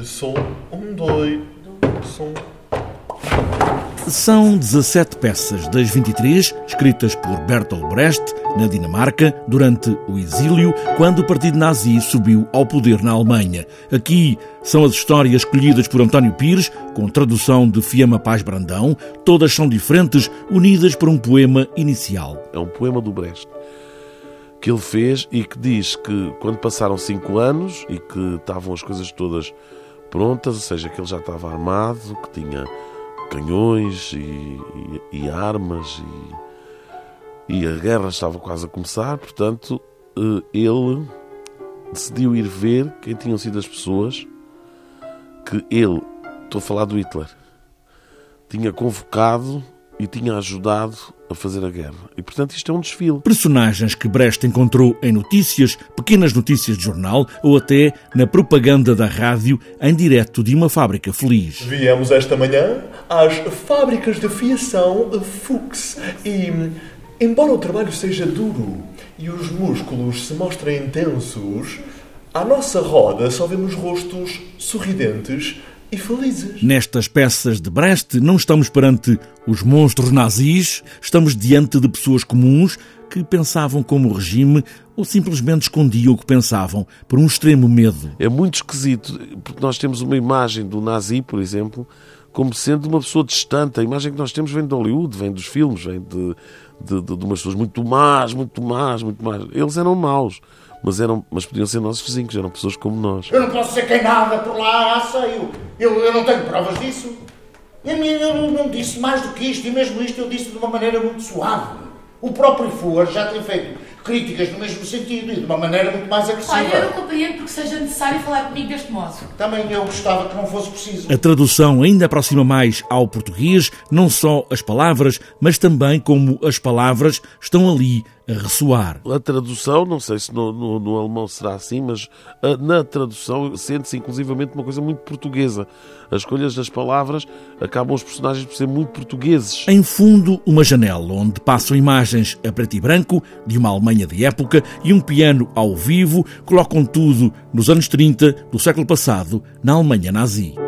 Som, um, dois, som. São 17 peças das 23 escritas por Bertolt Brecht na Dinamarca durante o exílio, quando o partido nazi subiu ao poder na Alemanha. Aqui são as histórias escolhidas por António Pires, com tradução de Fiamma Paz Brandão. Todas são diferentes, unidas por um poema inicial. É um poema do Brecht que ele fez e que diz que quando passaram cinco anos e que estavam as coisas todas prontas, ou seja, que ele já estava armado, que tinha canhões e, e, e armas e, e, a guerra estava quase a começar, portanto, eh, ele decidiu ir ver quem tinham sido as pessoas que ele, estou a falar do Hitler, tinha convocado e tinha ajudado a fazer a guerra. E, portanto, isto é um desfile. Personagens que Brecht encontrou em notícias, pequenas notícias de jornal ou até na propaganda da rádio em direto de uma fábrica feliz. Viemos esta manhã às fábricas de fiação Fuchs e, embora o trabalho seja duro e os músculos se mostrem intensos, à nossa roda só vemos rostos sorridentes e felizes. Nestas peças de Brecht não estamos perante os monstros nazis, estamos diante de pessoas comuns que pensavam como o regime ou simplesmente escondiam o que pensavam por um extremo medo. É muito esquisito, porque nós temos uma imagem do nazi, por exemplo, como sendo uma pessoa distante. A imagem que nós temos vem de Hollywood, vem dos filmes, vem de, de, de, de umas pessoas muito más, muito más, muito más. Eles eram maus mas, eram, mas podiam ser nossos vizinhos, eram pessoas como nós. Eu não posso ser quem nada por lá, ah, sei, eu, eu, eu não tenho provas disso. Eu, eu não disse mais do que isto, e mesmo isto eu disse de uma maneira muito suave. O próprio Fuhr já tem feito críticas no mesmo sentido e de uma maneira muito mais agressiva. Olha, eu não compreendo porque seja necessário falar comigo deste modo. Também eu gostava que não fosse preciso. A tradução ainda aproxima mais ao português não só as palavras, mas também como as palavras estão ali a ressoar. A tradução, não sei se no, no, no alemão será assim, mas a, na tradução sente-se inclusivamente uma coisa muito portuguesa. As escolhas das palavras acabam os personagens por ser muito portugueses. Em fundo, uma janela onde passam imagens a preto e branco de uma Alemanha de época e um piano ao vivo colocam tudo nos anos 30 do século passado na Alemanha nazi.